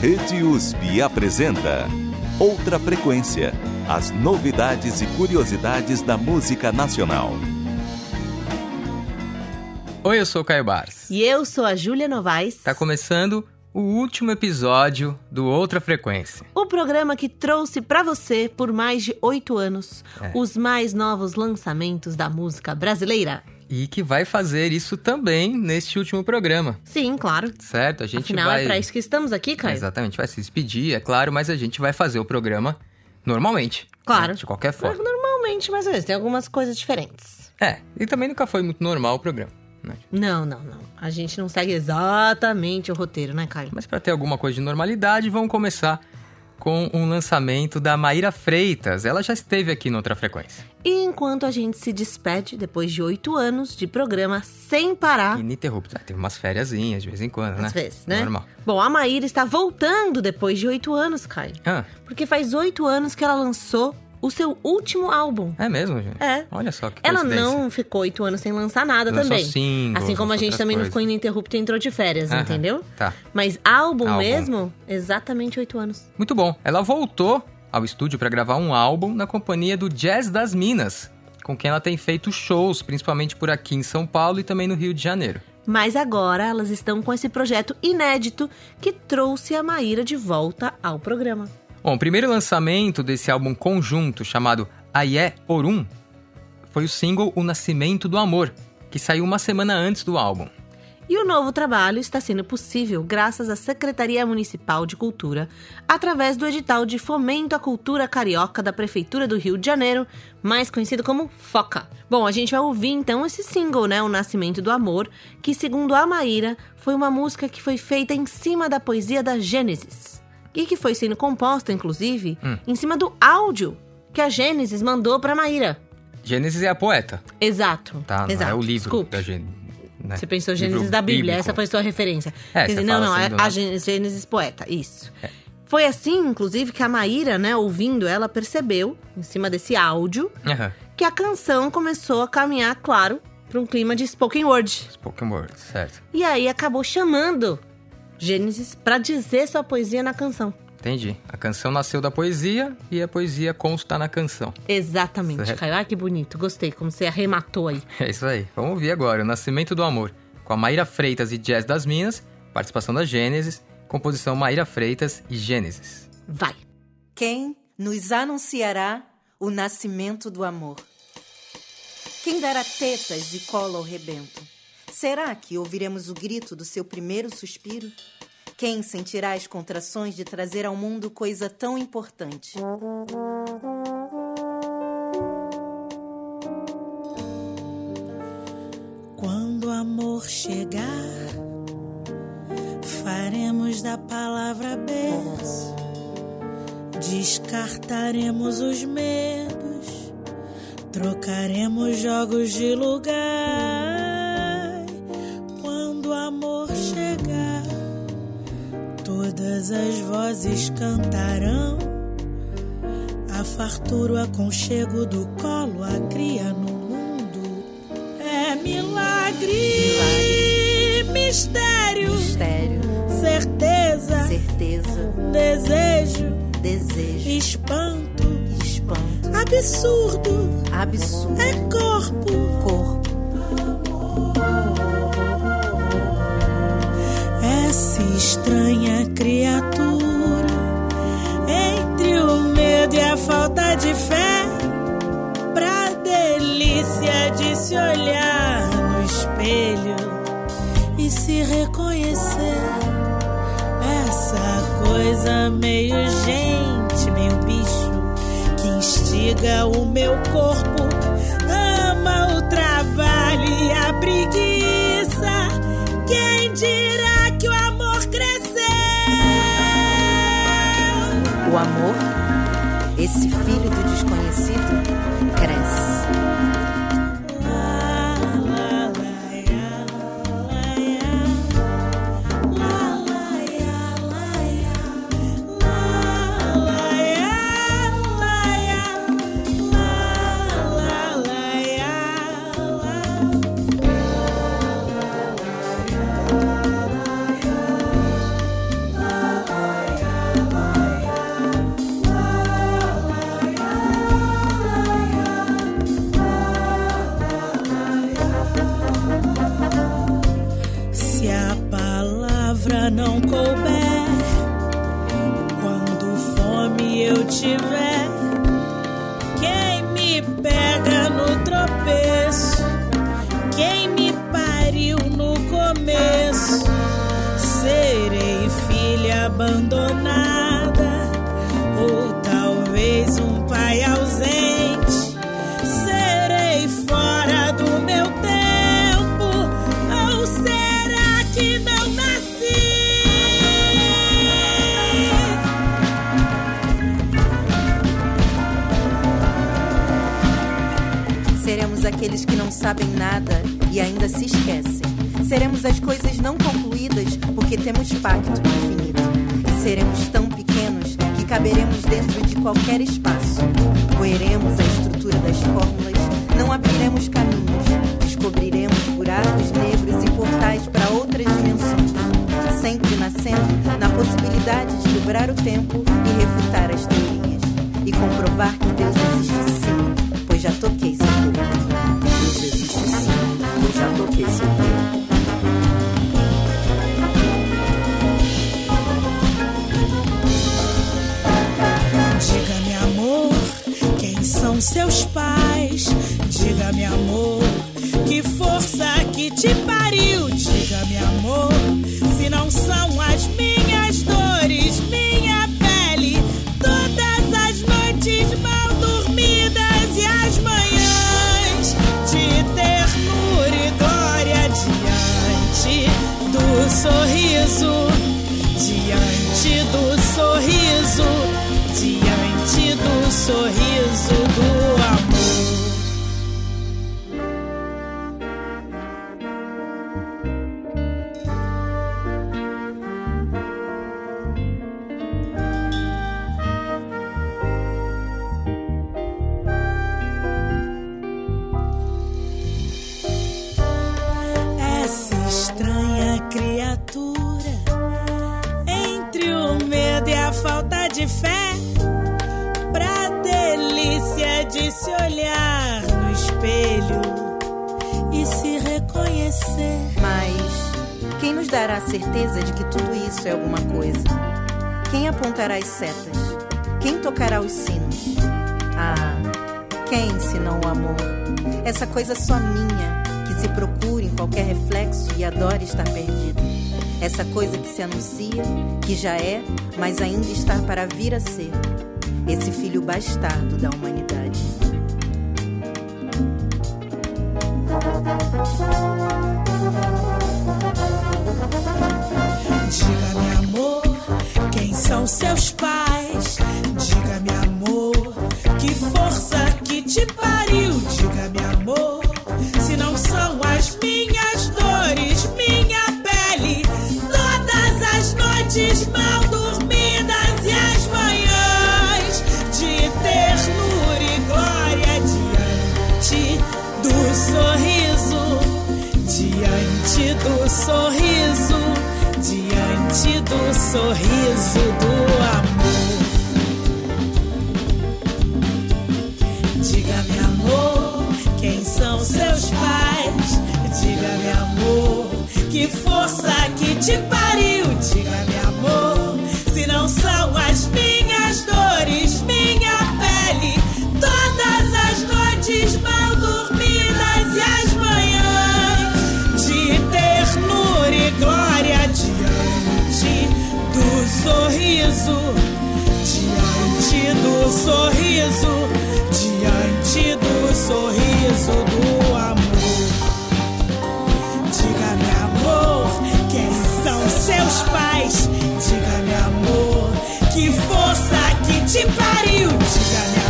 Rede USP apresenta Outra Frequência. As novidades e curiosidades da música nacional. Oi, eu sou o Caio Bars. E eu sou a Júlia Novaes. Tá começando o último episódio do Outra Frequência. O programa que trouxe para você, por mais de oito anos, É. os mais novos lançamentos da música brasileira. E que vai fazer isso também neste último programa, Sim, claro. certo? A gente Afinal, vai. é pra isso que estamos aqui, Caio. Exatamente, vai se despedir, é claro, mas a gente vai fazer o programa normalmente. Claro. né? De qualquer forma. Normalmente, mais ou menos, tem algumas coisas diferentes. É, e também nunca foi muito normal o programa. né? Não, não, não. A gente não segue exatamente o roteiro, né, Caio? Mas para ter alguma coisa de normalidade, vamos começar com um lançamento da Maíra Freitas. Ela já esteve aqui noutra frequência. E enquanto a gente se despede, depois de oito anos de programa sem parar, Ininterrupta. Ah, Teve umas fériasinhas de vez em quando, né? às vezes, né? Normal. Bom, a Maíra está voltando depois de oito anos, Caio. Ah, Porque faz oito anos que ela lançou o seu último álbum. é mesmo, gente? É. Olha só que Ela não ficou oito anos sem lançar nada Lançou também. singles, assim como a gente também não coisas. ficou ininterrupto e entrou de férias, Aham, entendeu? Tá. Mas álbum, Álbum. mesmo, exatamente oito anos. Muito bom. Ela voltou ao estúdio para gravar um álbum na companhia do Jazz das Minas, com quem ela tem feito shows, principalmente por aqui em São Paulo e também no Rio de Janeiro. Mas agora elas estão com esse projeto inédito que trouxe a Maíra de volta ao programa. Bom, o primeiro lançamento desse álbum conjunto, chamado Aie Orum, foi o single O Nascimento do Amor, que saiu uma semana antes do álbum. E o novo trabalho está sendo possível graças à Secretaria Municipal de Cultura, através do edital de Fomento à Cultura Carioca da Prefeitura do Rio de Janeiro, mais conhecido como FOCA. Bom, a gente vai ouvir então esse single, né, O Nascimento do Amor, que segundo a Maíra, foi uma música que foi feita em cima da poesia da Gênesis. E que foi sendo composta, inclusive, Hum. em cima do áudio que a Gênesis mandou para Maíra. Gênesis é a poeta, Exato. tá? Não Exato. é o livro Desculpe. da Gênesis. né? Você pensou Livro Gênesis da Bíblia, bíblico. essa foi sua referência. É, Quer dizer, não, não, assim é a nada. Gênesis, Gênesis poeta, isso. É. Foi assim, inclusive, que a Maíra, né, ouvindo ela, percebeu, em cima desse áudio, que a canção começou a caminhar, claro, para um clima de spoken word. Spoken word, certo. E aí acabou chamando Gênesis para dizer sua poesia na canção. Entendi. A canção nasceu da poesia e a poesia consta na canção. Exatamente, Certo. Caio. Ah, que bonito. Gostei, como você arrematou aí. É isso aí. Vamos ouvir agora O Nascimento do Amor, com a Maíra Freitas e Jazz das Minas, participação da Gênesis, composição Maíra Freitas e Gênesis. Vai. Quem nos anunciará o nascimento do amor? Quem dará tetas e cola ao rebento? Será que ouviremos o grito do seu primeiro suspiro? Quem sentirá as contrações de trazer ao mundo coisa tão importante? Quando o amor chegar, faremos da palavra berço, descartaremos os medos, trocaremos jogos de lugar. Amor chegar, todas as vozes cantarão. A fartura, o aconchego do colo, a cria no mundo. É milagre, mistério, Mistério, certeza, certeza, desejo, desejo, espanto, espanto, absurdo, absurdo, é corpo, corpo, criatura. Entre o medo e a falta de fé pra delícia de se olhar no espelho e se reconhecer. Essa coisa meio gente, meio bicho que instiga o meu corpo amor, esse filho do desconhecido, serei filha abandonada, ou talvez um pai ausente, serei fora do meu tempo, ou será que não nasci? Seremos aqueles que não sabem nada e ainda se esquecem. Seremos as coisas não concluídas porque temos pacto infinito. E seremos tão pequenos que caberemos dentro de qualquer espaço. Roeremos a estrutura das fórmulas, não abriremos caminhos, descobriremos buracos negros e portais para outras dimensões. Sempre nascendo na possibilidade de quebrar o tempo e refutar as teorias. E comprovar que Deus existe sim, pois já toquei seu corpo. Deus existe sim, eu já toquei seu corpo. Seus pais? Diga-me, amor, que força que te pariu? Diga-me, amor, se não são as minhas dores, minha pele, todas as noites mal dormidas e as manhãs de ternura e glória diante do sorriso diante do sorriso, diante do sorriso do nos dará certeza de que tudo isso é alguma coisa? Quem apontará as setas? Quem tocará os sinos? Ah, quem senão o amor? Essa coisa só minha, que se procura em qualquer reflexo e adora estar perdido. Essa coisa que se anuncia, que já é, mas ainda está para vir a ser. Esse filho bastardo da humanidade. Seus pais? Diga-me, amor, que força que te pariu? Sorriso, diante do sorriso, diante do sorriso do amor. Diga-me, amor, quem são seus pais? Diga-me, amor, que força que te pariu? Diga-me, amor,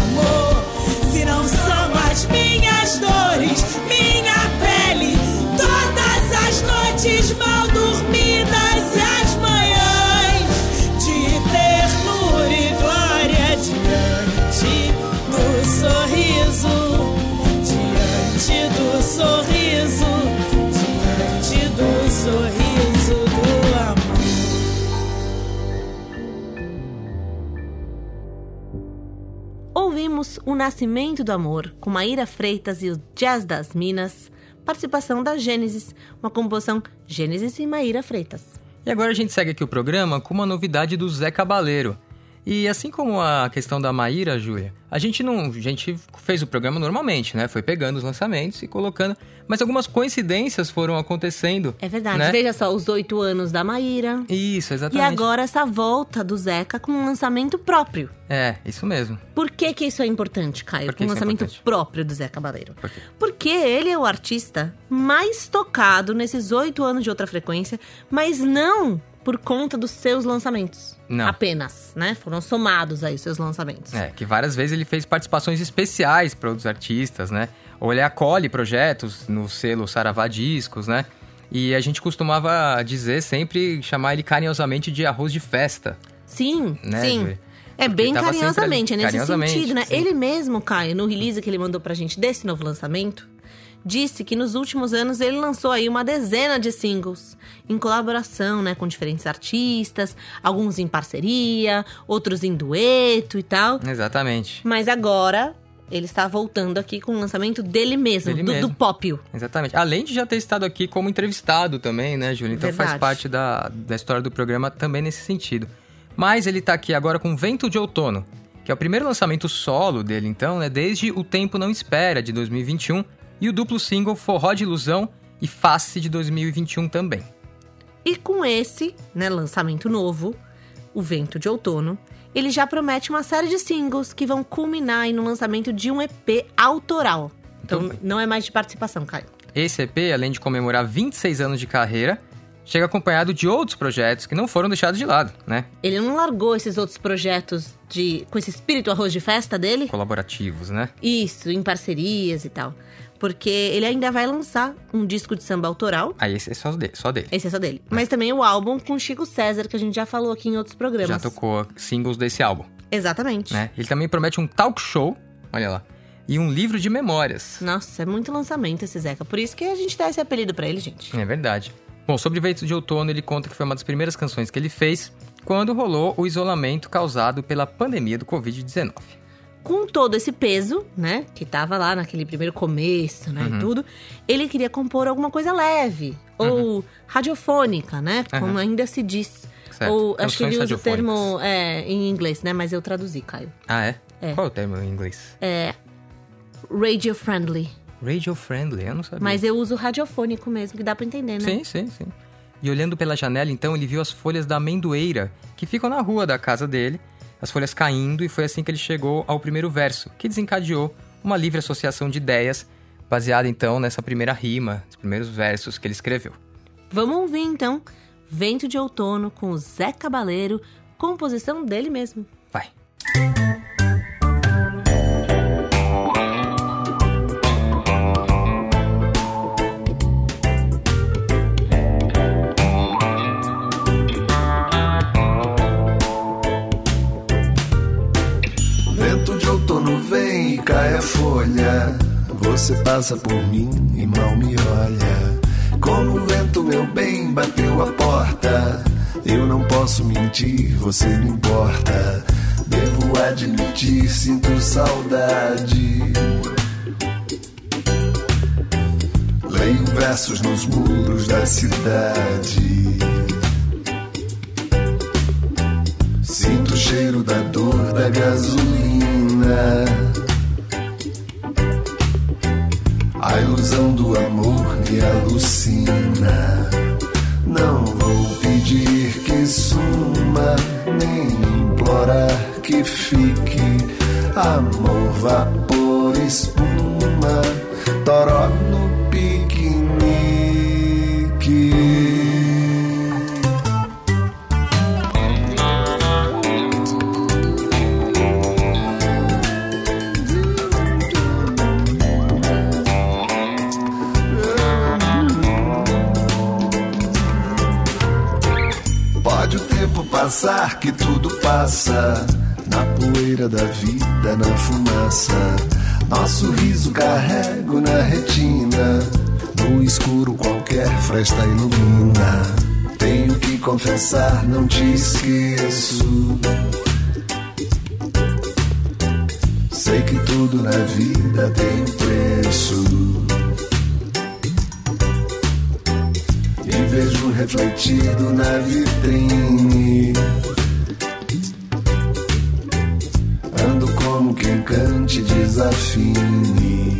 O Nascimento do Amor, com Maíra Freitas e o Jazz das Minas, participação da Gênesis, uma composição Gênesis e Maíra Freitas. E agora a gente segue aqui o programa com uma novidade do Zé Cabaleiro. E assim como a questão da Maíra, Júlia, a gente não, a gente fez o programa normalmente, né? Foi pegando os lançamentos e colocando, mas algumas coincidências foram acontecendo. É verdade. Né? Veja só, os oito anos da Maíra. Isso, E exatamente. agora essa volta do Zeca com um lançamento próprio. É, isso mesmo. Por que, que isso é importante, Caio? Que um é lançamento importante? próprio do Zé Cabaleiro. Por quê? Porque ele é o artista mais tocado nesses oito anos de outra frequência, mas não por conta dos seus lançamentos. Não. Apenas, né? Foram somados aí os seus lançamentos. É, que várias vezes ele fez participações especiais para outros artistas, né? Ou ele acolhe projetos no selo Saravá Discos, né? E a gente costumava dizer sempre, chamar ele carinhosamente de arroz de festa. Sim, Né, sim. Júlia? É Porque bem carinhosamente, é ali. nesse Carinhosamente, sentido, né? sim. Ele mesmo, Caio, no release que ele mandou pra gente desse novo lançamento, disse que nos últimos anos ele lançou aí uma dezena de singles em colaboração, né, com diferentes artistas, alguns em parceria, outros em dueto e tal. Exatamente. Mas agora ele está voltando aqui com o lançamento dele mesmo, Dele do, mesmo. do Popio. Exatamente. Além de já ter estado aqui como entrevistado também, né, Júlia? Então faz Verdade. parte da, da história do programa também nesse sentido. Mas ele tá aqui agora com Vento de Outono, que é o primeiro lançamento solo dele, então, né? Desde O Tempo Não Espera, de 2021, e o duplo single Forró de Ilusão e Face, de 2021 também. E com esse, né, lançamento novo, O Vento de Outono, ele já promete uma série de singles que vão culminar aí no lançamento de um EP autoral. Então, bem. não é mais de participação, Caio. Esse EP, além de comemorar 26 anos de carreira, chega acompanhado de outros projetos que não foram deixados de lado, né? Ele não largou esses outros projetos de com esse espírito arroz de festa dele? Colaborativos, né? Isso, em parcerias e tal. Porque ele ainda vai lançar um disco de samba autoral. Aí esse é só dele. Só dele. Esse é só dele. Mas também o álbum com Chico César, que a gente já falou aqui em outros programas. Já tocou singles desse álbum. Exatamente. né? Ele também promete um talk show, olha lá, e um livro de memórias. Nossa, é muito lançamento esse Zeca. Por isso que a gente dá esse apelido pra ele, gente. É verdade. Bom, sobre Vento de Outono, ele conta que foi uma das primeiras canções que ele fez quando rolou o isolamento causado pela pandemia do Covid-19. Com todo esse peso, né, que tava lá naquele primeiro começo, né, Uhum. e tudo, ele queria compor alguma coisa leve, ou radiofônica, né, como Uhum. ainda se diz. Certo. Ou acho que ele Canções usa o termo é, em inglês, né, mas eu traduzi, Caio. Ah, é? É. Qual é o termo em inglês? É radio friendly, Radio friendly, eu não sabia. mas eu uso radiofônico mesmo, que dá pra entender, né? Sim, sim, sim. E olhando pela janela, então, ele viu as folhas da amendoeira, que ficam na rua da casa dele, as folhas caindo, e foi assim que ele chegou ao primeiro verso, que desencadeou uma livre associação de ideias, baseada então nessa primeira rima, os primeiros versos que ele escreveu. Vamos ouvir então Vento de Outono com Zé Cabaleiro, composição dele mesmo. Você passa por mim e mal me olha. Como o vento, meu bem, bateu a porta. Eu não posso mentir, você me importa. Devo admitir, sinto saudade. Leio versos nos muros da cidade. Sinto o cheiro da dor da gasolina. Ilusão do amor me alucina. Não vou pedir que suma, nem implorar que fique. Amor, vapor, espuma, toró no passar que tudo passa na poeira da vida, na fumaça. Nosso riso carrego na retina, no escuro qualquer fresta ilumina. Tenho que confessar, não te esqueço. Sei que tudo na vida tem preço. Refletido na vitrine. Ando como quem cante desafine.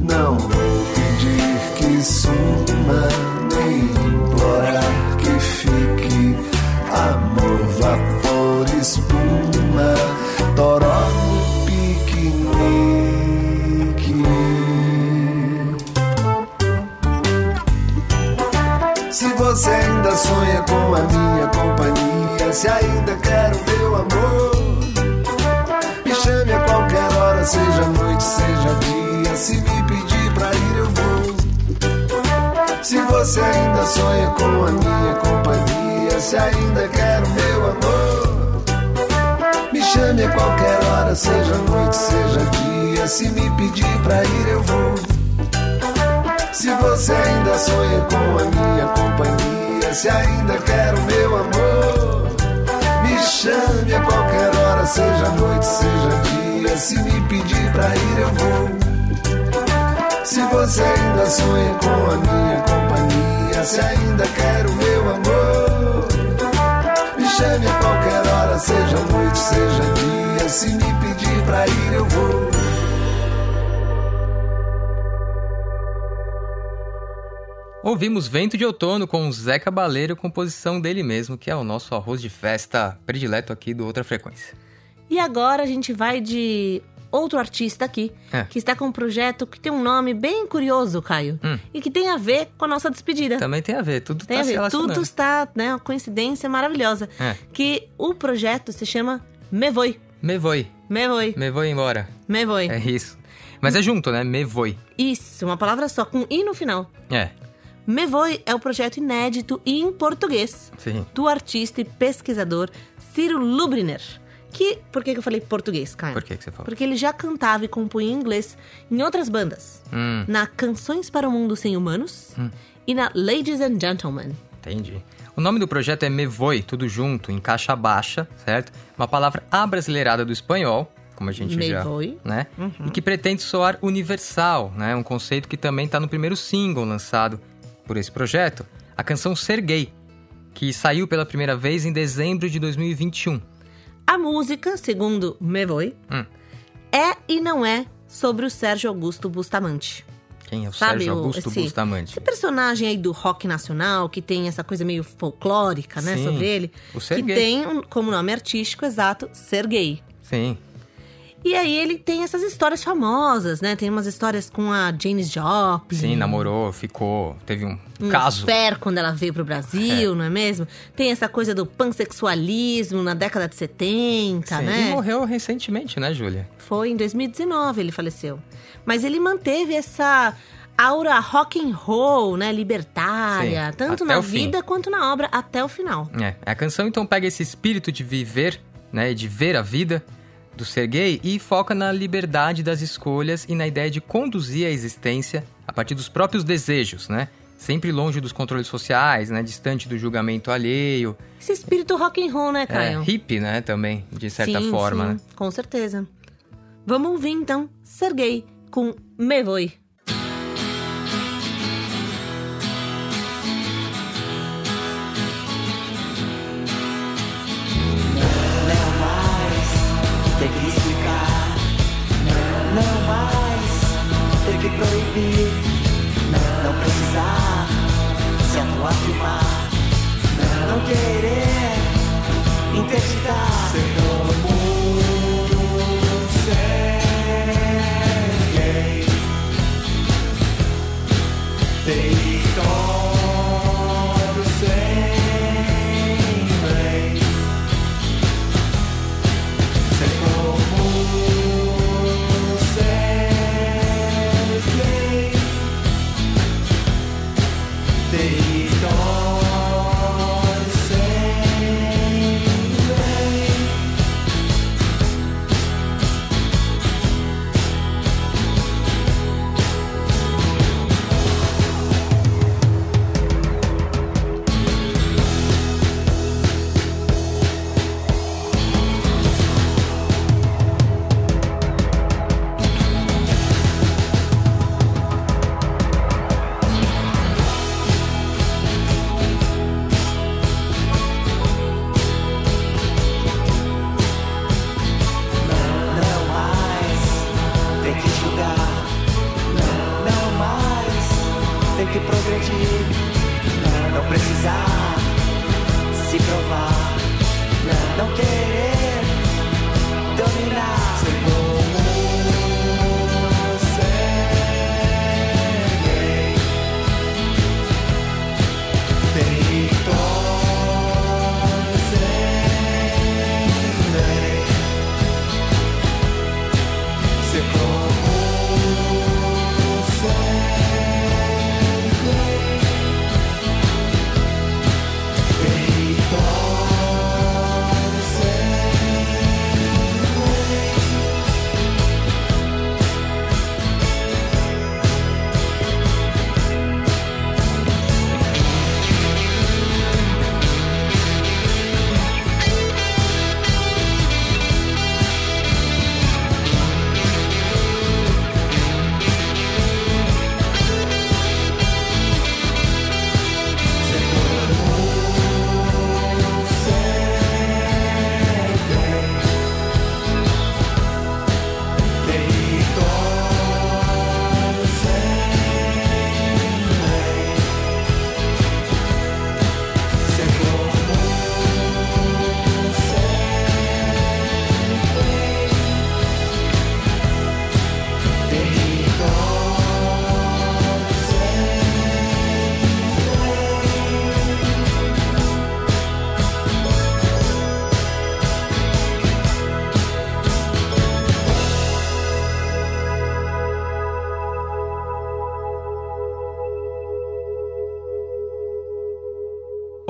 Não vou pedir que suma, nem implorar que fique. Amor, vapor, espuma, toró sonha com a minha companhia, se ainda quer o meu amor, me chame a qualquer hora, seja noite, seja dia. Se me pedir pra ir, eu vou. Se você ainda sonha com a minha companhia, se ainda quer o meu amor, me chame a qualquer hora, seja noite, seja dia. Se me pedir pra ir, eu vou. Se você ainda sonha com a minha companhia, se ainda quer o meu amor, me chame a qualquer hora, seja noite, seja dia. Se me pedir pra ir, eu vou. Se você ainda sonha com a minha companhia, se ainda quer o meu amor, me chame a qualquer hora, seja noite, seja dia. Se me pedir pra ir, eu vou. Ouvimos Vento de Outono com o Zé Cabaleiro, composição dele mesmo, que é o nosso arroz de festa predileto aqui do Outra Frequência. E agora a gente vai de outro artista aqui, É. que está com um projeto que tem um nome bem curioso, Caio, Hum. e que tem a ver com a nossa despedida. Também tem a ver, tudo Tem tá a se ver, relacionando. tudo está, né, uma coincidência maravilhosa. É. Que o projeto se chama Me Voi. Me voi, Me Voi. me voi embora. Me Voi. É isso. Mas é junto, né? Me voi. Isso, uma palavra só, com i no final. É, Me Voi é o projeto inédito e em português sim. do artista e pesquisador Ciro Lubriner. Que, por que que eu falei português, Caio? Por que, que você falou? Porque ele já cantava e compunha em inglês em outras bandas. Hum, Na Canções para o Mundo Sem Humanos e na Ladies and Gentlemen. entendi. O nome do projeto é Me Voi, tudo junto, em caixa baixa, certo? Uma palavra abrasileirada do espanhol, como a gente Me já... Voi. né? E que pretende soar universal, né? Um conceito que também está no primeiro single lançado por esse projeto, a canção Ser Gay, que saiu pela primeira vez em dezembro de 2021. A música, segundo Me Voi, Hum. é e não é sobre o Sérgio Augusto Bustamante. Quem é o Sabe, Sérgio Augusto esse- Bustamante? Esse personagem aí do rock nacional, que tem essa coisa meio folclórica, né, Sim, sobre ele. o ser que gay. tem um- como nome artístico exato, ser gay. Sim, E aí ele tem essas histórias famosas, né? Tem umas histórias com a Janis Joplin. sim, namorou, ficou, teve um, um caso. affair quando ela veio pro Brasil, não é mesmo? Tem essa coisa do pansexualismo na década de 70, Sim, né? E morreu recentemente, né, Júlia? Foi em 2019 ele faleceu. Mas ele manteve essa aura rock and roll, né, libertária, Sim, tanto na o fim. vida quanto na obra até o final. É, a canção então pega esse espírito de viver, né, de ver a vida do ser gay e foca na liberdade das escolhas e na ideia de conduzir a existência a partir dos próprios desejos, né? Sempre longe dos controles sociais, né, distante do julgamento alheio. Esse espírito rock and roll, né, É, Caio? hippie, né, também, de certa sim, forma, sim, né? com certeza. Vamos ouvir então Ser Gay com Me Voi. Não precisar se autoafirmar. Não querer interditar. Progredir, não precisar se provar, não querer dominar.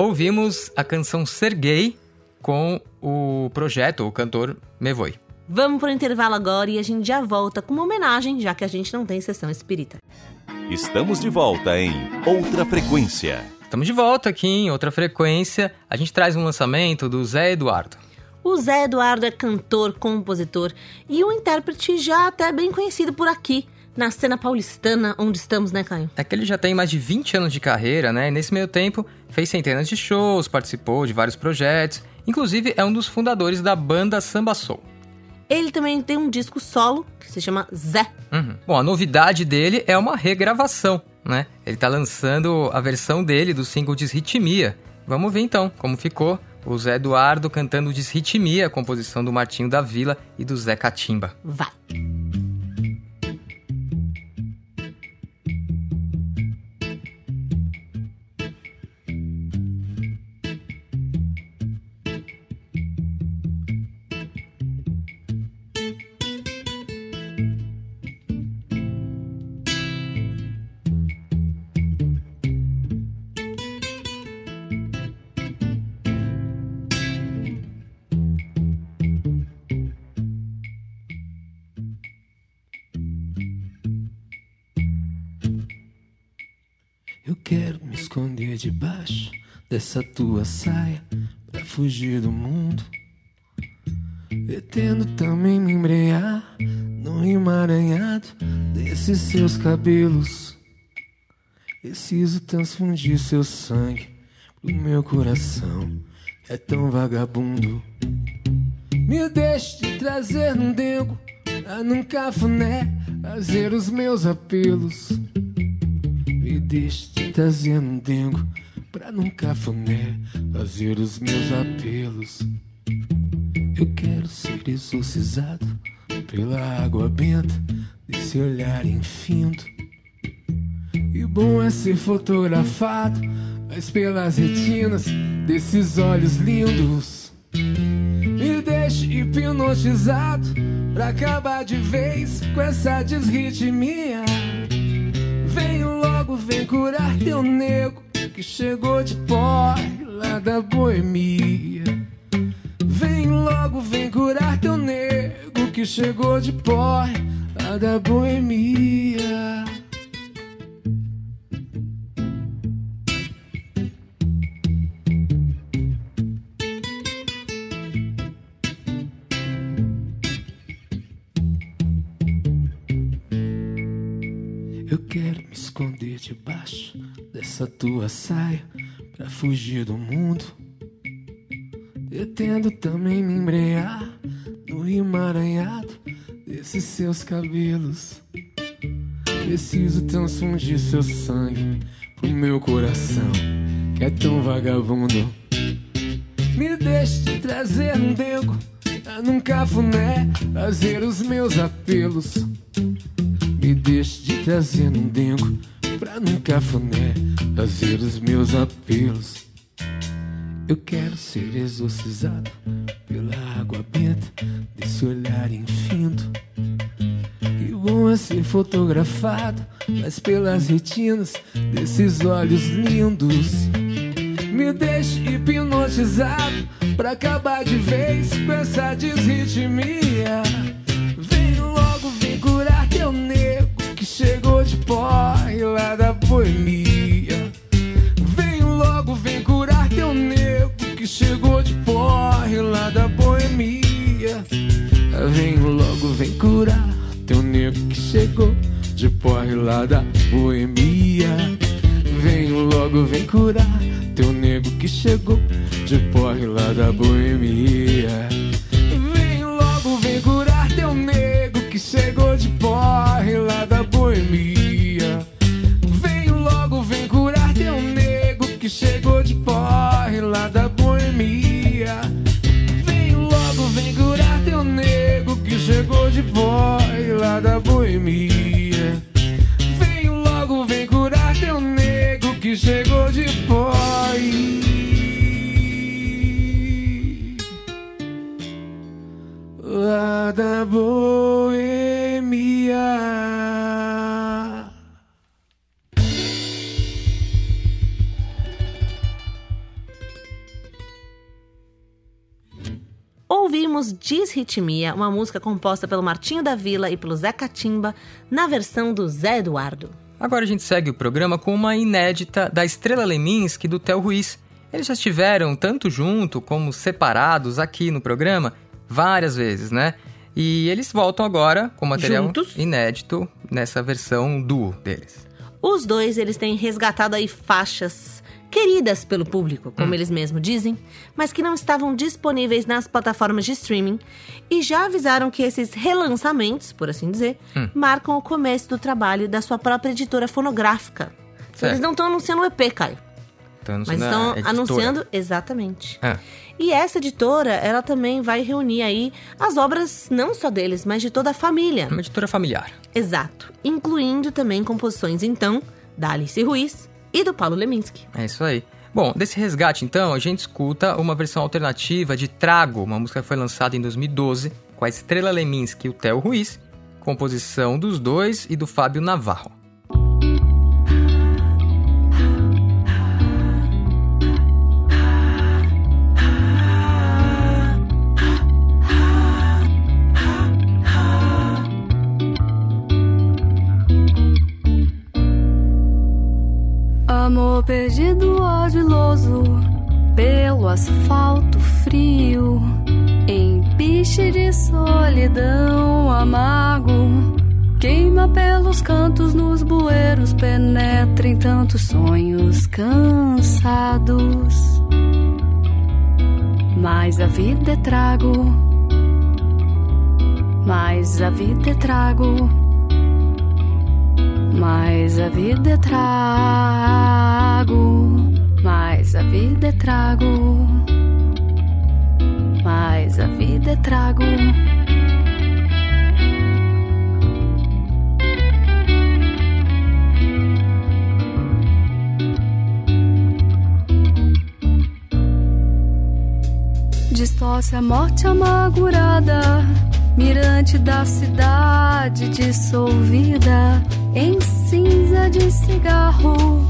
Ouvimos a canção Ser Gay com o projeto, o cantor Mevoi. Vamos pro intervalo agora e a gente já volta com uma homenagem, já que a gente não tem sessão espírita. Estamos de volta em Outra Frequência. Estamos de volta aqui em outra frequência. A gente traz um lançamento do Zé Eduardo. O Zé Eduardo é cantor, compositor e um intérprete já até bem conhecido por aqui, na cena paulistana onde estamos, né, Caio? É que ele já tem mais de 20 anos de carreira, né? E nesse meio tempo fez centenas de shows, participou de vários projetos. Inclusive é um dos fundadores da banda Samba Soul. Ele também tem um disco solo que se chama Zé. Uhum. Bom, a novidade dele é uma regravação, né? Ele tá lançando a versão dele do single Desritmia. Vamos ver então como ficou o Zé Eduardo cantando Desritmia, composição do Martinho da Vila e do Zé Catimba. Vai. Dessa tua saia pra fugir do mundo. Pretendo também me embrear no emaranhado desses seus cabelos. Preciso transfundir seu sangue pro meu coração, é tão vagabundo. Me deixe trazer num dengo, pra num cafuné fazer os meus apelos. Me deixe trazer num dengo, pra num cafuné fazer os meus apelos. Eu quero ser exorcizado pela água benta desse olhar infindo. E bom é ser fotografado, mas pelas retinas desses olhos lindos. Me deixe hipnotizado pra acabar de vez com essa desritmia. Vem logo, vem curar teu nego que chegou de pó lá da boemia. Vem logo, vem curar teu nego que chegou de pó lá da boemia. Eu quero me esconder debaixo dessa tua saia pra fugir do mundo. Pretendo também me embrear no emaranhado desses seus cabelos. Preciso transfundir seu sangue pro meu coração que é tão vagabundo. Me deixe trazer um dengo, num cafuné, fazer os meus apelos. Me deixe de trazer um dengo, pra num cafuné, fazer os meus apelos. Eu quero ser exorcizado pela água benta desse olhar infinto. Que bom é ser fotografado, mas pelas retinas desses olhos lindos. Me deixe hipnotizado pra acabar de vez com essa desritmia. Vem logo, vem curar teu nego que chegou de porre da boemia. Vem logo, vem curar teu nego que chegou de porre lá da boemia. Vem logo, vem curar teu nego que chegou de porre lá da boemia. Vem logo, vem curar teu nego que chegou de porre lá da boemia. Lá da boemia. Vem logo, vem curar teu nego que chegou de porre lá da boemia. Vem logo, vem curar teu nego que chegou de porre. Lá da boemia. Ouvimos Disritmia, uma música composta pelo Martinho da Vila e pelo Zé Catimba, na versão do Zé Eduardo. Agora a gente segue o programa com uma inédita da Estrela Leminski e do Theo Ruiz. Eles já estiveram tanto junto como separados aqui no programa várias vezes, né? E eles voltam agora com material Juntos? inédito nessa versão duo deles. Os dois, eles têm resgatado aí faixas queridas pelo público, como eles mesmos dizem, mas que não estavam disponíveis nas plataformas de streaming e já avisaram que esses relançamentos, por assim dizer, marcam o começo do trabalho da sua própria editora fonográfica. Então. Eles não estão anunciando o EP, Caio, Então, mas estão anunciando exatamente. Ah, E essa editora, ela também vai reunir aí as obras não só deles, mas de toda a família. uma editora familiar. Exato. Incluindo também composições, então, da Alice Ruiz e do Paulo Leminski. É isso aí. Bom, desse resgate, então, a gente escuta uma versão alternativa de Trago, uma música que foi lançada em 2012 com a Estrela Leminski e o Theo Ruiz, composição dos dois e do Fábio Navarro. Amor perdido, ardiloso, pelo asfalto frio, em piche de solidão amargo. Queima pelos cantos nos bueiros, penetra em tantos sonhos cansados. Mas a vida é trago, mas a vida é trago. Mas a vida é trago, mas a vida é trago, mas a vida é trago. Distorce a morte amargurada, mirante da cidade dissolvida cigarro.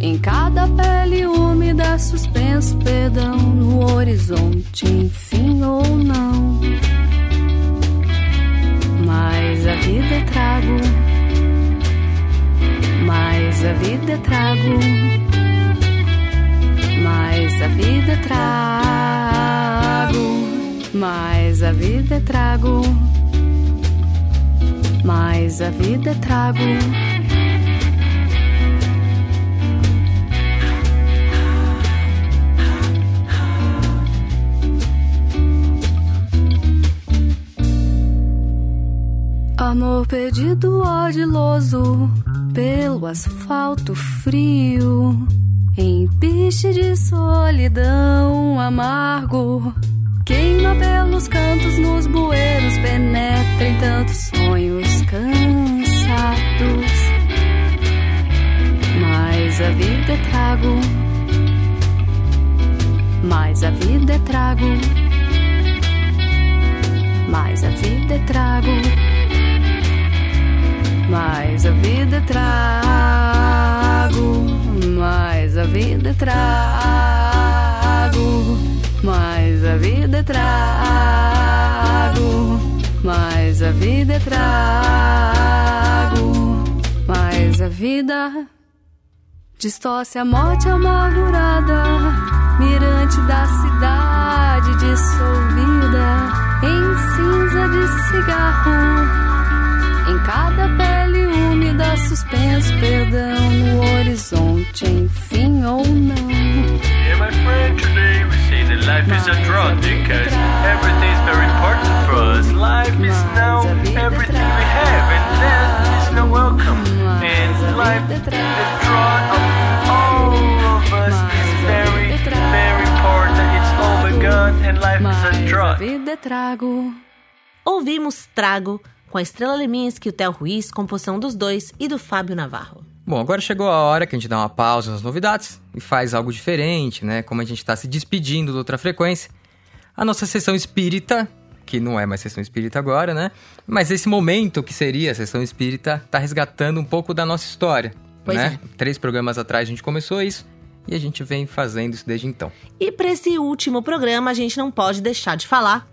Em cada pele úmida, suspenso perdão no horizonte, enfim ou não. Mas a vida é trago, mas a vida é trago, mas a vida é trago, mas a vida é trago, mas a vida é trago. Amor perdido, ardiloso, pelo asfalto frio, em piche de solidão amargo. Queima pelos cantos nos bueiros, penetra em tantos sonhos cansados. Mas a vida é trago, mas a vida é trago, mas a vida é trago, mas a vida trago, mas a vida trago, mas a vida trago, mas a vida trago, mas a vida distorce a morte amargurada, mirante da cidade dissolvida em cinza de cigarro. Em cada pele úmida, suspenso perdão no horizonte, enfim ou não. Yeah, my friend, today we say that life is a drug because everything is very important for us. Life is now everything we have, and that is no welcome. And life, the drug of all of us is very, very important. It's all begun, and life is a Mas vida é trago. Ouvimos Trago com a Estrela Leminski e o Theo Ruiz, composição dos dois e do Fábio Navarro. Bom, agora chegou a hora que a gente dá uma pausa nas novidades e faz algo diferente, né? Como a gente está se despedindo da outra frequência. A nossa sessão espírita, que não é mais sessão espírita agora, né? Mas esse momento que seria a sessão espírita tá resgatando um pouco da nossa história. Pois né? Três programas atrás a gente começou isso e a gente vem fazendo isso desde então. E para esse último programa, a gente não pode deixar de falar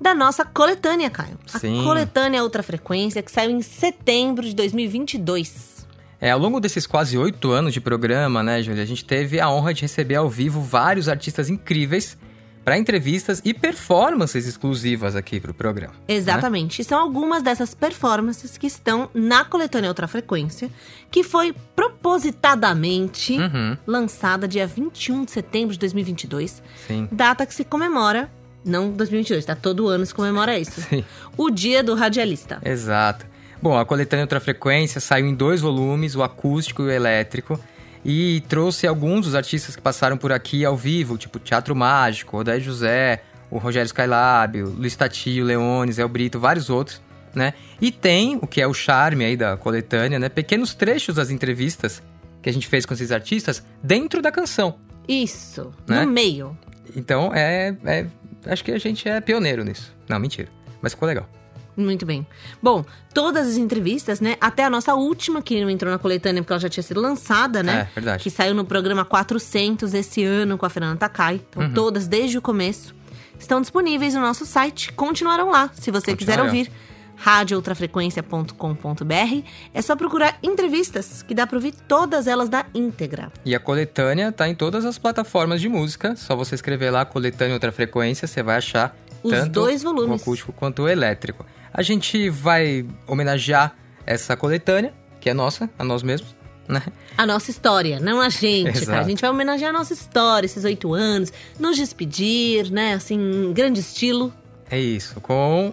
da nossa coletânea, Caio. A Sim. coletânea Outra Frequência, que saiu em setembro de 2022. É, ao longo desses quase oito anos de programa, né, Júlia, a gente teve a honra de receber ao vivo vários artistas incríveis para entrevistas e performances exclusivas aqui para o programa. né? Exatamente. E são algumas dessas performances que estão na coletânea Outra Frequência, que foi propositadamente Uhum, lançada dia 21 de setembro de 2022, sim. data que se comemora, não 2022, tá? Todo ano se comemora isso. Sim. O Dia do Radialista. Exato. Bom, a coletânea Outra Frequência saiu em dois volumes, o acústico e o elétrico, e trouxe alguns dos artistas que passaram por aqui ao vivo, tipo Teatro Mágico, Odair José, o Rogério Skylab, o Luiz Tati, o Leones, El Brito, vários outros, né? E tem, o que é o charme aí da coletânea, né? Pequenos trechos das entrevistas que a gente fez com esses artistas dentro da canção. Isso, Né? no meio. Então, é, é- Acho que a gente é pioneiro nisso. Não, mentira. Mas ficou legal. Muito bem. Bom, todas as entrevistas, né? Até a nossa última, que não entrou na coletânea porque ela já tinha sido lançada, né? É, verdade. Que saiu no programa 400 esse ano com a Fernanda Takai. Então, Uhum. todas desde o começo estão disponíveis no nosso site. Continuarão lá, se você quiser ouvir. radioultrafrequência.com.br. É só procurar entrevistas, que dá pra ouvir todas elas na íntegra. E a coletânea tá em todas as plataformas de música. Só você escrever lá coletânea outra frequência, você vai achar Os tanto dois o volumes. acústico quanto o elétrico. A gente vai homenagear essa coletânea, que é nossa, a nós mesmos, né? A nossa história, não a gente, Exato. cara. A gente vai homenagear a nossa história, esses oito anos, nos despedir, né? Assim, em grande estilo. É isso, com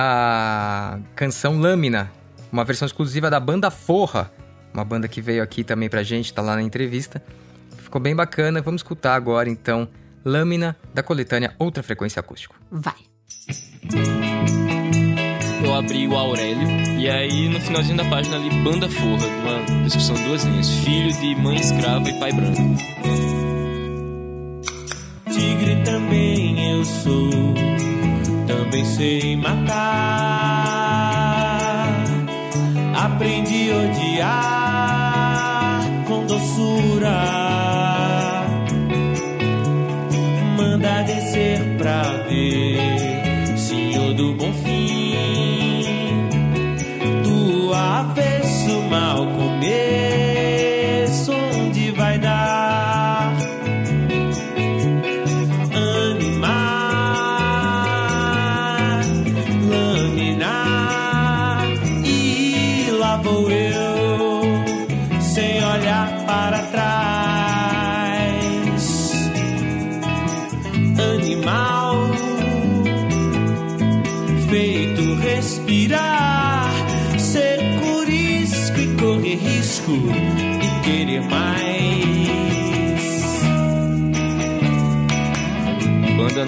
a canção Lâmina, uma versão exclusiva da banda Forra, uma banda que veio aqui também pra gente, tá lá na entrevista. Ficou bem bacana, vamos escutar agora então Lâmina da coletânea Outra Frequência Acústico. Vai. eu abri o Aurélio e aí no finalzinho da página ali banda forra, uma descrição de duas linhas, filho de mãe escrava e pai branco. Tigre também eu sou, também sei matar. Aprendi a odiar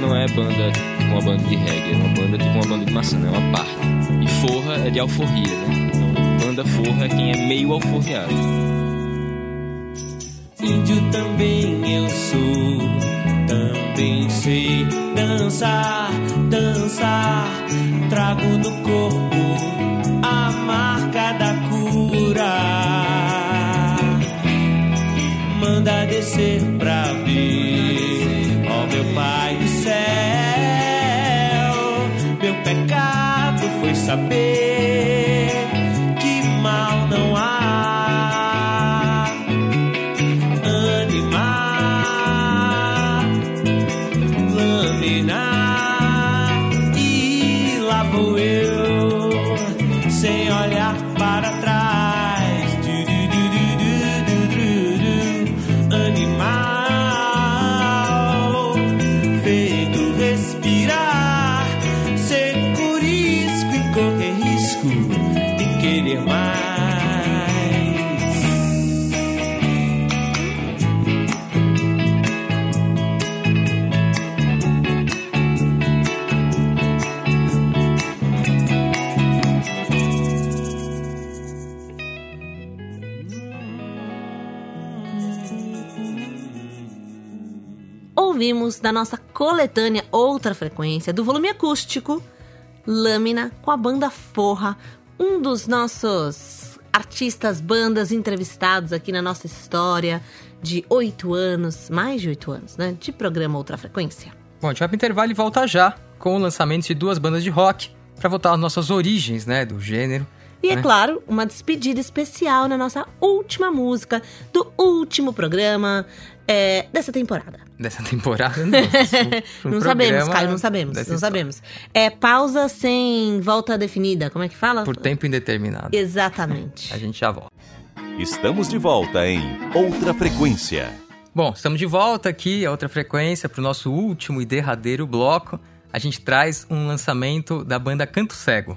não é banda uma banda de reggae, é uma banda tipo uma banda de maçã, é uma parte. E forra é de alforria, né? Então, banda forra é quem é meio alforriado. Índio também eu sou, também sei dançar, dançar. Trago no corpo a marca da cura. Manda descer pra saber da nossa coletânea Outra Frequência, do volume acústico, Lâmina, com a banda Forra, um dos nossos artistas, bandas entrevistados aqui na nossa história de oito anos, mais de oito anos, né? De programa Outra Frequência. Bom, a gente vai pro intervalo e volta já com o lançamento de duas bandas de rock para voltar às nossas origens, né, do gênero. E é né? claro, uma despedida especial na nossa última música do último programa é, dessa temporada. Dessa temporada, não. Um não sabemos, Caio, não sabemos, não história. sabemos. É pausa sem volta definida, como é que fala? Por tempo indeterminado. Exatamente. A gente já volta. Estamos de volta em Outra Frequência. Bom, estamos de volta aqui, a outra frequência, para o nosso último e derradeiro bloco. A gente traz um lançamento da banda Canto Cego.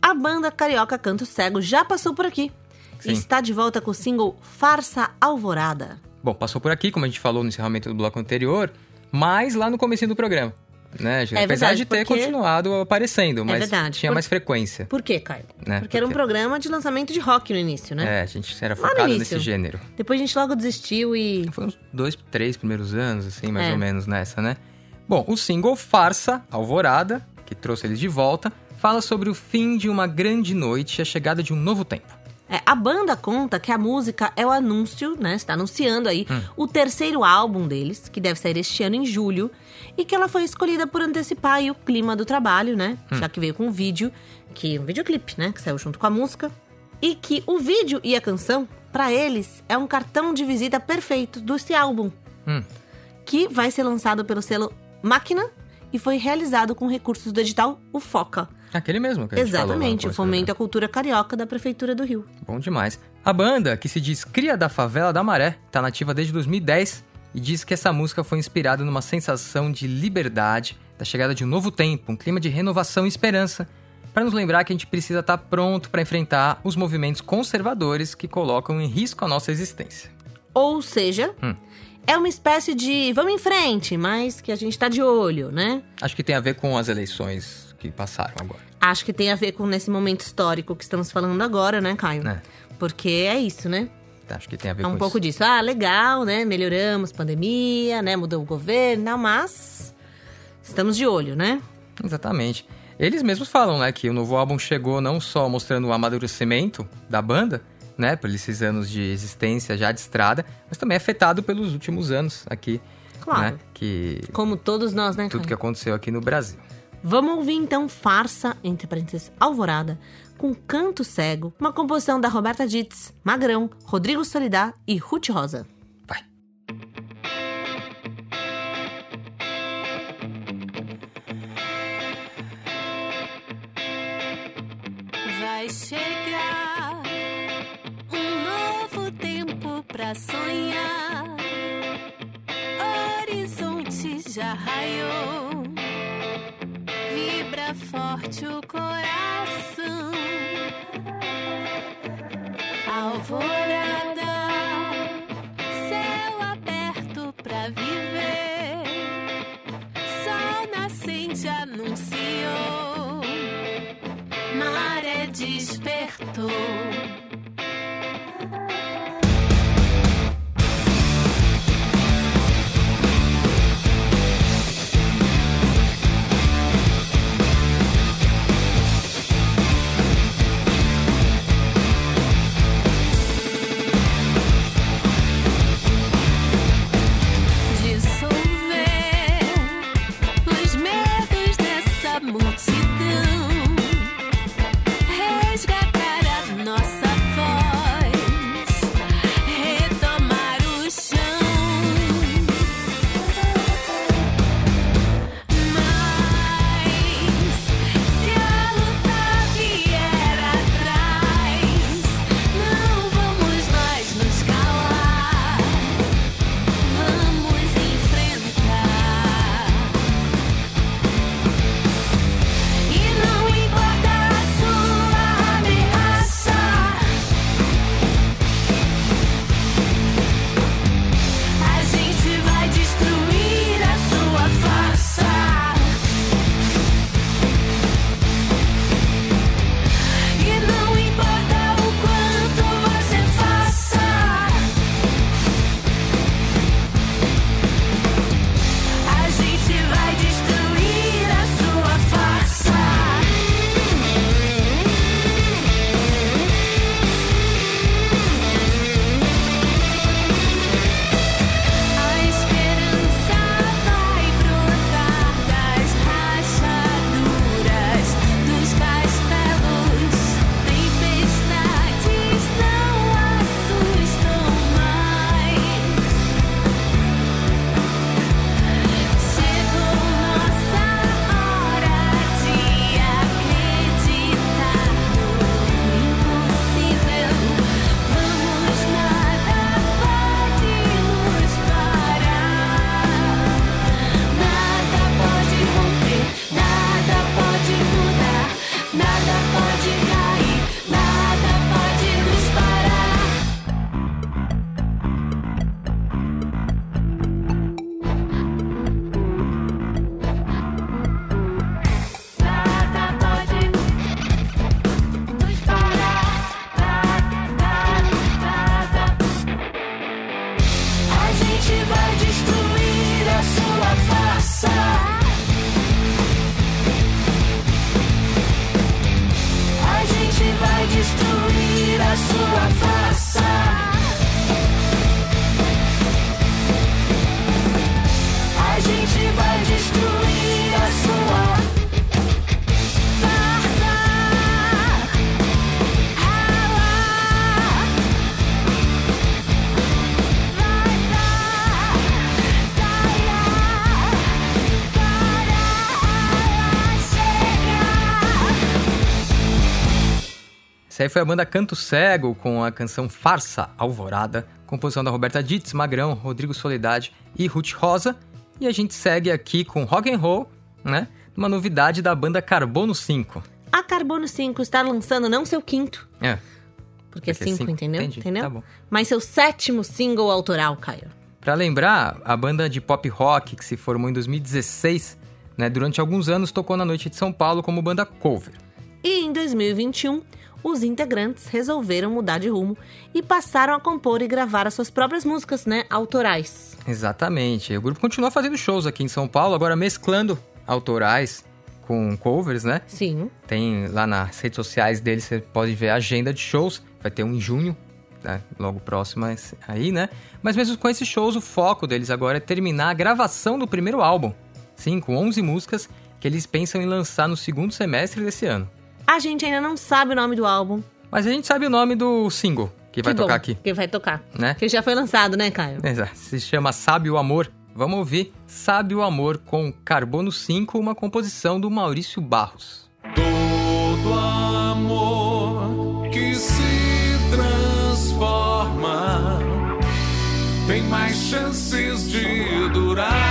A banda carioca Canto Cego já passou por aqui. Sim. E está de volta com o single Farsa Alvorada. Bom, passou por aqui, como a gente falou no encerramento do bloco anterior, mas lá no começo do programa. Né? É Apesar verdade, de ter porque- continuado aparecendo, mas verdade, tinha por- mais frequência. Por quê, Caio? Né? Porque era um programa de lançamento de rock no início, né? É, a gente era focado nesse gênero. Depois a gente logo desistiu e. Foi uns dois, três primeiros anos, assim, mais É. ou menos nessa, né? Bom, o single Farsa, Alvorada, que trouxe eles de volta, fala sobre o fim de uma grande noite e a chegada de um novo tempo. É, a banda conta que a música é o anúncio, né? Está anunciando aí Hum. o terceiro álbum deles, que deve sair este ano em julho, e que ela foi escolhida por antecipar aí o clima do trabalho, né? Hum. Já que veio com um vídeo, que um videoclipe, né? Que saiu junto com a música. E que o vídeo e a canção, pra eles, é um cartão de visita perfeito desse álbum, Hum. que vai ser lançado pelo selo Máquina e foi realizado com recursos do edital O Foca. Aquele mesmo que a gente Exatamente, o fomento à cultura carioca da Prefeitura do Rio. Bom demais. A banda, que se diz Cria da Favela da Maré, tá nativa desde 2010 e diz que essa música foi inspirada numa sensação de liberdade, da chegada de um novo tempo, um clima de renovação e esperança, para nos lembrar que a gente precisa estar pronto para enfrentar os movimentos conservadores que colocam em risco a nossa existência. Ou seja, Hum. é uma espécie de vamos em frente, mas que a gente tá de olho, né? Acho que tem a ver com as eleições que passaram agora. Acho que tem a ver com nesse momento histórico que estamos falando agora, né, Caio? É, Porque é isso, né? acho que tem a ver É com um pouco isso. disso. Ah, legal, né? Melhoramos, pandemia, né? Mudou o governo, não, mas estamos de olho, né? Exatamente. Eles mesmos falam, né, que o novo álbum chegou não só mostrando o amadurecimento da banda, né, por esses anos de existência já de estrada, mas também afetado pelos últimos anos aqui, Claro. né, que Como todos nós, né, tudo que aconteceu aqui no Brasil. Vamos ouvir então Farsa, entre parênteses, Alvorada, com Canto Cego, uma composição da Roberta Ditz, Magrão, Rodrigo Solidar e Ruth Rosa. Vai. Vai chegar um novo tempo pra sonhar. Horizonte já raiou, forte o coração. Alvorada, céu aberto pra viver. Sol gente anunciou. Maré despertou. Essa aí foi a banda Canto Cego com a canção Farsa Alvorada, composição da Roberta Ditz, Magrão, Rodrigo Soledade e Ruth Rosa. E a gente segue aqui com rock and roll, né? Uma novidade da banda Carbono 5. A Carbono 5 está lançando não seu quinto, É, porque é Porque 5, cinco, entendeu? entendi, Entendeu? tá bom. Mas seu sétimo single autoral, Caio. Pra lembrar, a banda de pop rock que se formou em 2016, né, durante alguns anos tocou na noite de São Paulo como banda cover. E em 2021, os integrantes resolveram mudar de rumo e passaram a compor e gravar as suas próprias músicas, né, autorais. Exatamente. O grupo continua fazendo shows aqui em São Paulo, agora mesclando autorais com covers, né? Sim. Tem lá nas redes sociais deles, você pode ver a agenda de shows. Vai ter um em junho, né? logo próximo aí, né? Mas mesmo com esses shows, o foco deles agora é terminar a gravação do primeiro álbum. Sim, com 11 músicas que eles pensam em lançar no segundo semestre desse ano. A gente ainda não sabe o nome do álbum. Mas a gente sabe o nome do single que vai bom, tocar aqui, Que vai tocar. né? Que já foi lançado, né, Caio? Exato. Se chama Sabe o Amor. Vamos ouvir Sabe o Amor com Carbono 5, uma composição do Maurício Barros. Todo amor que se transforma tem mais chances de durar.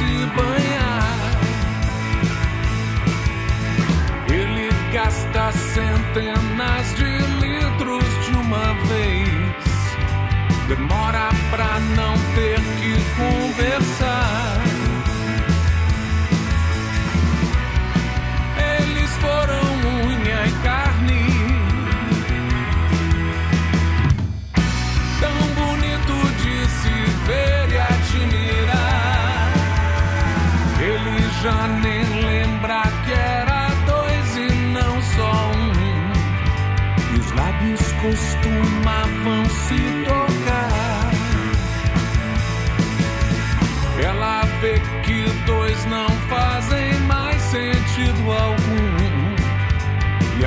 Se banhar. Ele gasta centenas de litros de uma vez. Demora pra não ter que conversar. Eles foram unha e carne.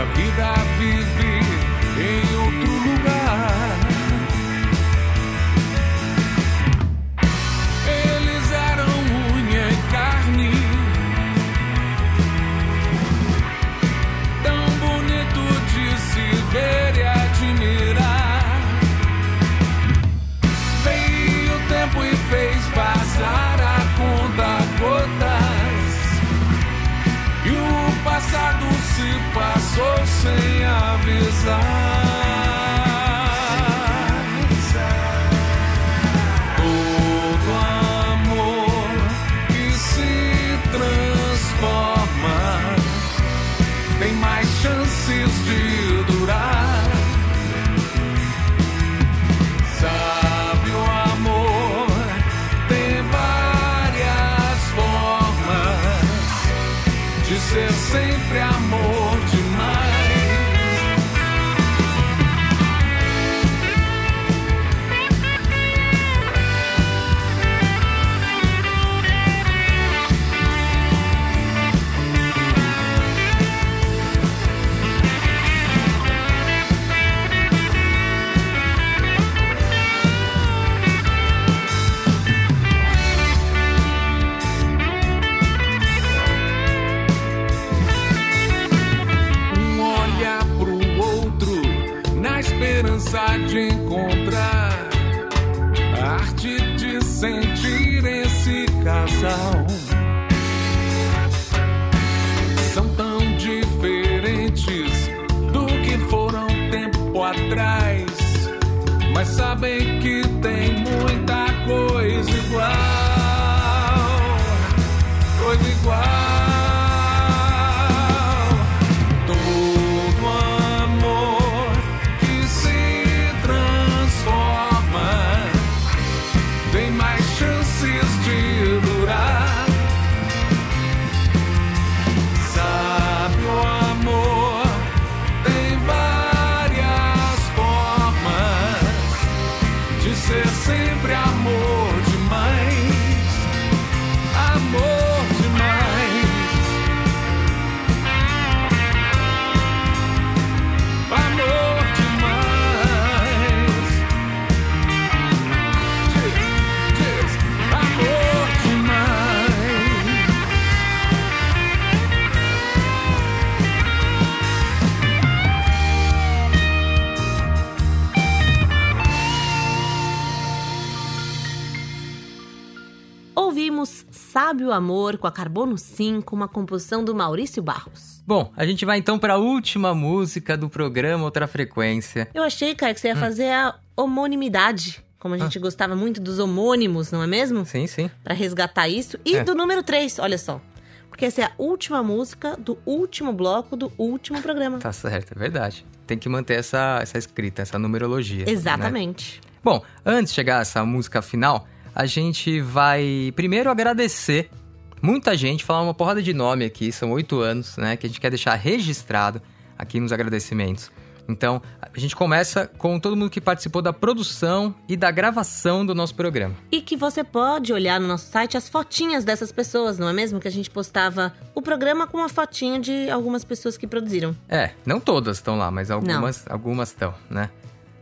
E a vida sabem que tem Ouvimos Sabe o Amor com a Carbono 5, uma composição do Maurício Barros. Bom, a gente vai então para a última música do programa Outra Frequência. Eu achei, cara, que você ia fazer a homonimidade. Como a gente gostava muito dos homônimos, não é mesmo? Sim, sim. Pra resgatar isso. E É. do número 3, olha só. Porque essa é a última música do último bloco do último programa. Tá certo, é verdade. Tem que manter essa, essa escrita, essa numerologia. né? Exatamente. Bom, antes de chegar a essa música final, a gente vai primeiro agradecer muita gente, falar uma porrada de nome aqui, são oito anos, né? Que a gente quer deixar registrado aqui nos agradecimentos. Então, a gente começa com todo mundo que participou da produção e da gravação do nosso programa. E que você pode olhar no nosso site as fotinhas dessas pessoas, não é mesmo? Que a gente postava o programa com uma fotinha de algumas pessoas que produziram. É, não todas estão lá, mas algumas algumas estão, né?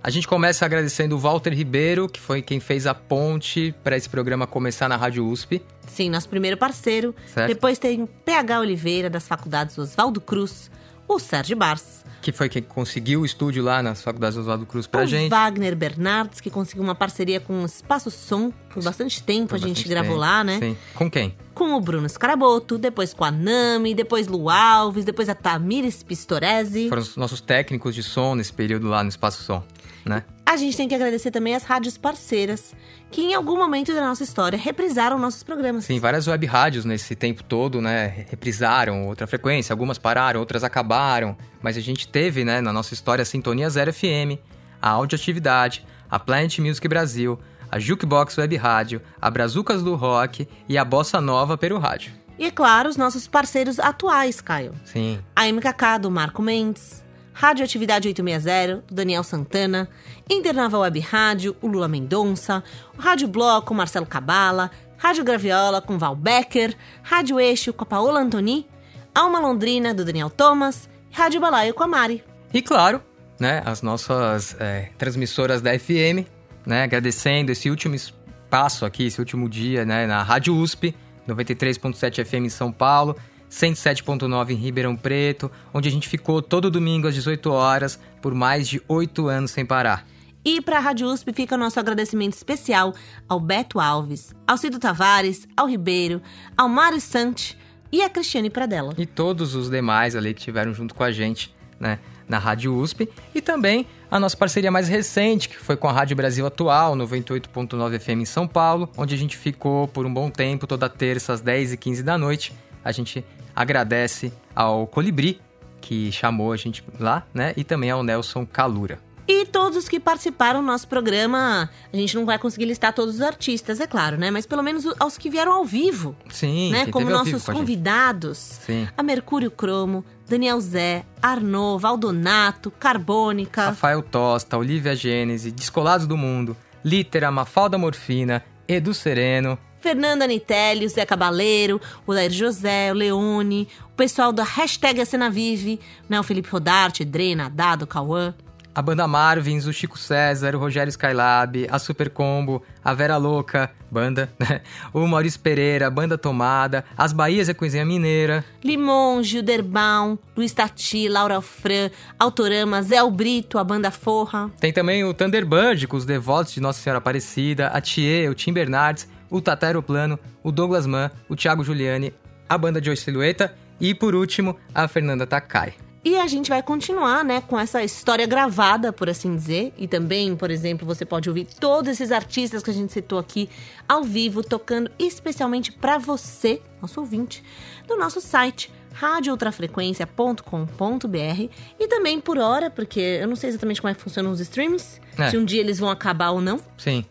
A gente começa agradecendo o Walter Ribeiro, que foi quem fez a ponte para esse programa começar na Rádio USP. Sim, nosso primeiro parceiro. Certo. Depois tem PH Oliveira, das faculdades Oswaldo Cruz, o Sérgio Bars, Que foi quem conseguiu o estúdio lá nas faculdades do Oswaldo Cruz pra o gente. Wagner Bernardes, que conseguiu uma parceria com o Espaço Som. Por bastante tempo Por a gente bastante gravou tempo. lá, né? Sim. Com quem? Com o Bruno Scaraboto, depois com a Nami, depois Lu Alves, depois a Tamires Pistoresi. Foram os nossos técnicos de som nesse período lá no Espaço Som, né? A gente tem que agradecer também as rádios parceiras, que em algum momento da nossa história reprisaram nossos programas. Sim, várias web rádios nesse tempo todo, né, reprisaram outra frequência, algumas pararam, outras acabaram, mas a gente teve, né, na nossa história a Sintonia Zero FM, a Audioatividade, a Planet Music Brasil, a Jukebox Web Rádio, a Brazucas do Rock e a Bossa Nova Peru Rádio. E é claro, os nossos parceiros atuais, Caio. Sim. A MKK do Marco Mendes, Radioatividade 860, do Daniel Santana, Internaval Web Rádio, o Lula Mendonça, o Rádio Bloco, Marcelo Cabala, Rádio Graviola com Val Becker, Rádio Eixo com a Paola Antoni, Alma Londrina do Daniel Thomas, Rádio Balaio com a Mari. E claro, né, as nossas é, transmissoras da FM, né, agradecendo esse último espaço aqui, esse último dia, né, na Rádio USP, 93.7 FM em São Paulo, 107.9 em Ribeirão Preto, onde a gente ficou todo domingo às 18 horas por mais de oito anos sem parar. E para a Rádio USP fica o nosso agradecimento especial ao Beto Alves, ao Cido Tavares, ao Ribeiro, ao Mário Sante e a Cristiane Pradella. E todos os demais ali que estiveram junto com a gente, né, na Rádio USP. E também a nossa parceria mais recente, que foi com a Rádio Brasil Atual, 98.9 FM em São Paulo, onde a gente ficou por um bom tempo, toda terça às 10 e 15 da noite. A gente agradece ao Colibri, que chamou a gente lá, né? E também ao Nelson Calura. E todos os que participaram do nosso programa, a gente não vai conseguir listar todos os artistas, é claro, né? Mas pelo menos aos que vieram ao vivo, Sim, né? Como nossos com a convidados. Sim. A Mercúrio Cromo, Daniel Zé, Arnaud, Valdonato, Carbônica. Rafael Tosta, Olivia Gênese, Descolados do Mundo, Litera, Mafalda Morfina, Edu Sereno, Fernanda Nitelli, o Zé Cabaleiro, o Lair José, o Leone, o pessoal da hashtag A Cena Vive, né? O Felipe Rodarte, Drena, Dado, Cauã. a banda Marvins, o Chico César, o Rogério Skylab, a Super Combo, a Vera Louca, banda, né? o Maurício Pereira, a banda Tomada, as Bahias e a Coisinha Mineira, Limon, Gilderbaum, Luiz Tati, Laura Fran, Autorama, Zé Brito, a banda Forra. Tem também o Thunderbird, com os devotos de Nossa Senhora Aparecida, a Thier, o Tim Bernardes, o Tata Aeroplano, o Douglas Mann, o Thiago Giuliani, a banda Joy Silhueta e, por último, a Fernanda Takai. E a gente vai continuar, né, com essa história gravada, por assim dizer. E também, por exemplo, você pode ouvir todos esses artistas que a gente citou aqui ao vivo, tocando especialmente para você, nosso ouvinte, no nosso site radioultrafrequência.com.br e também por hora, porque eu não sei exatamente como é que funcionam os streams, É. se um dia eles vão acabar ou não, Sim.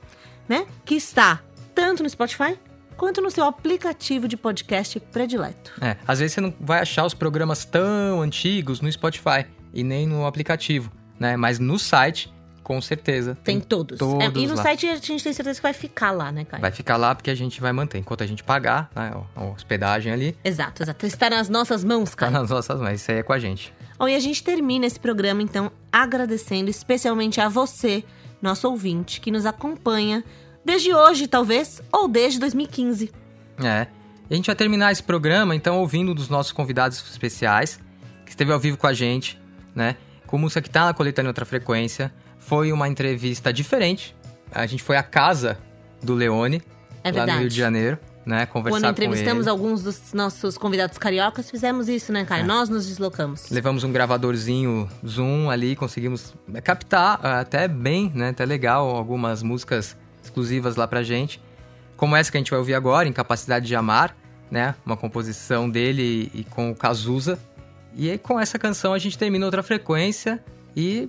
né? Que está tanto no Spotify quanto no seu aplicativo de podcast predileto. É, às vezes você não vai achar os programas tão antigos no Spotify e nem no aplicativo, né? Mas no site, com certeza. Tem todos. todos É, e no lá. site a gente tem certeza que vai ficar lá, né, Caio? Vai ficar lá porque a gente vai manter. Enquanto a gente pagar né, a hospedagem ali, Exato, exato. Está nas nossas mãos, cara. nas nossas mãos. Isso aí é com a gente. Bom, e a gente termina esse programa, então, agradecendo especialmente a você, nosso ouvinte, que nos acompanha desde hoje, talvez, ou desde 2015. É. A gente vai terminar esse programa, então, ouvindo um dos nossos convidados especiais, que esteve ao vivo com a gente, né? Com música que tá na coletânea Outra Frequência. Foi uma entrevista diferente. A gente foi à casa do Leone, É lá no Rio de Janeiro, né? Quando entrevistamos alguns dos nossos convidados cariocas, fizemos isso, né, Caio? É. Nós nos deslocamos. Levamos um gravadorzinho Zoom ali, conseguimos captar ah, até bem, né? Até legal algumas músicas exclusivas lá pra gente. Como essa que a gente vai ouvir agora, Incapacidade de Amar, né? Uma composição dele e, e com o Cazuza. E aí com essa canção a gente termina outra frequência e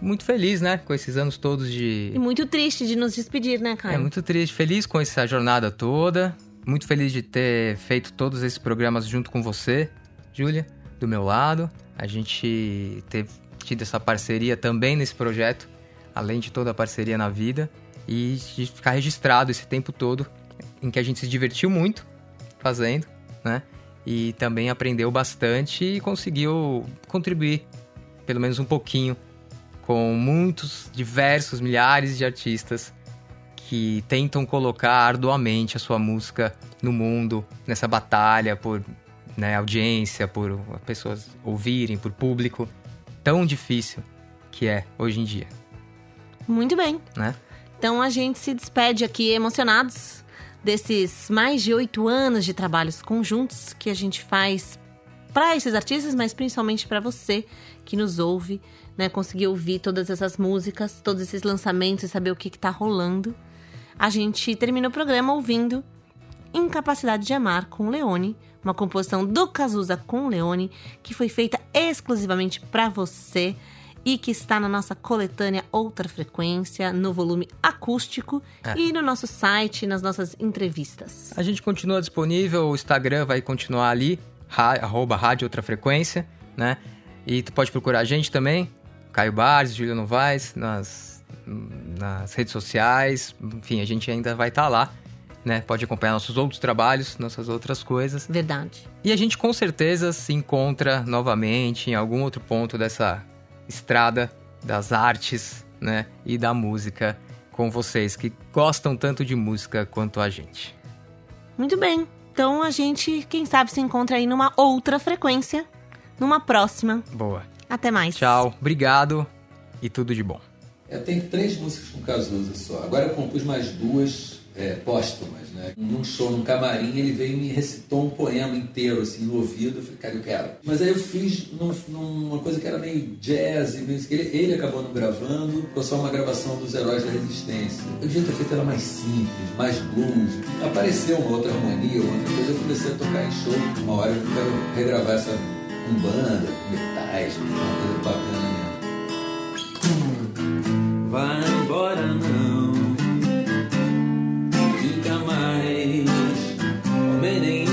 muito feliz, né? Com esses anos todos de. E muito triste de nos despedir, né, Caio? É muito triste, feliz com essa jornada toda. Muito feliz de ter feito todos esses programas junto com você, Júlia, do meu lado. A gente ter tido essa parceria também nesse projeto, além de toda a parceria na vida. E ficar registrado esse tempo todo em que a gente se divertiu muito fazendo, né? E também aprendeu bastante e conseguiu contribuir, pelo menos um pouquinho, com muitos, diversos, milhares de artistas que tentam colocar arduamente a sua música no mundo, nessa batalha por né, audiência, por pessoas ouvirem, por público. tão difícil que é hoje em dia, Muito bem. né? Então a gente se despede aqui emocionados desses mais de oito anos de trabalhos conjuntos que a gente faz para esses artistas, mas principalmente para você que nos ouve, né? Conseguir ouvir todas essas músicas, todos esses lançamentos e saber o que, que tá rolando. A gente termina o programa ouvindo Incapacidade de Amar com Leone, uma composição do Cazuza com Leone, que foi feita exclusivamente para você e que está na nossa coletânea Outra Frequência, no volume acústico É. e no nosso site, nas nossas entrevistas. A gente continua disponível, o Instagram vai continuar ali, arroba Rádio Outra Frequência, né? E tu pode procurar a gente também, Caio Barres, Júlio Novaes, nas, nas redes sociais, enfim, a gente ainda vai estar lá, né? Pode acompanhar nossos outros trabalhos, nossas outras coisas. Verdade. E a gente com certeza se encontra novamente em algum outro ponto dessa estrada das artes, né? E da música com vocês que gostam tanto de música quanto a gente. Muito bem. Então a gente, quem sabe, se encontra aí numa outra frequência, numa próxima. Boa. Até mais. Tchau, obrigado e tudo de bom. Eu tenho três músicas com Cazuza só. Agora eu compus mais duas é, póstumas, né? Num show, num camarim, ele veio e me recitou um poema inteiro, assim, no ouvido. Eu falei, cara, eu quero. Mas aí eu fiz num- numa coisa que era meio jazz, meio... Ele, ele acabou não gravando, ficou só uma gravação dos Heróis da Resistência. Eu devia ter feito ela mais simples, mais blues. Apareceu uma outra harmonia, uma outra coisa, eu comecei a tocar em show. Uma hora eu quero regravar essa com banda, com metais, uma coisa bacana. Vai embora não many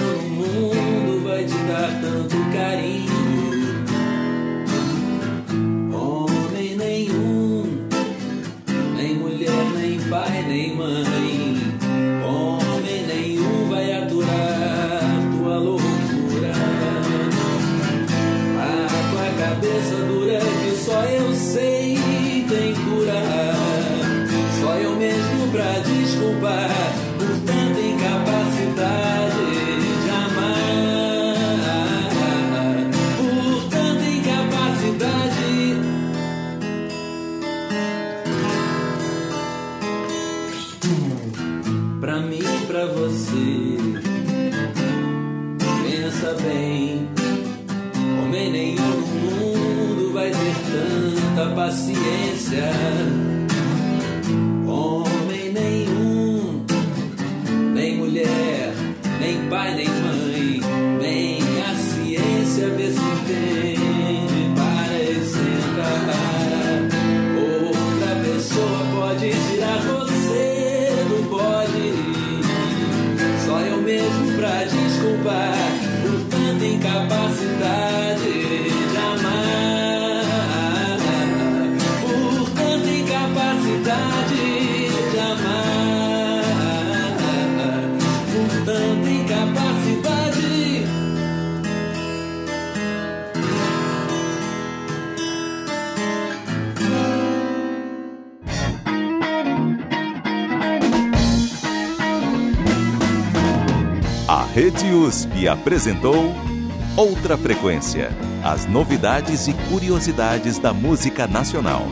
Apresentou Outra Frequência. As novidades e curiosidades da música nacional.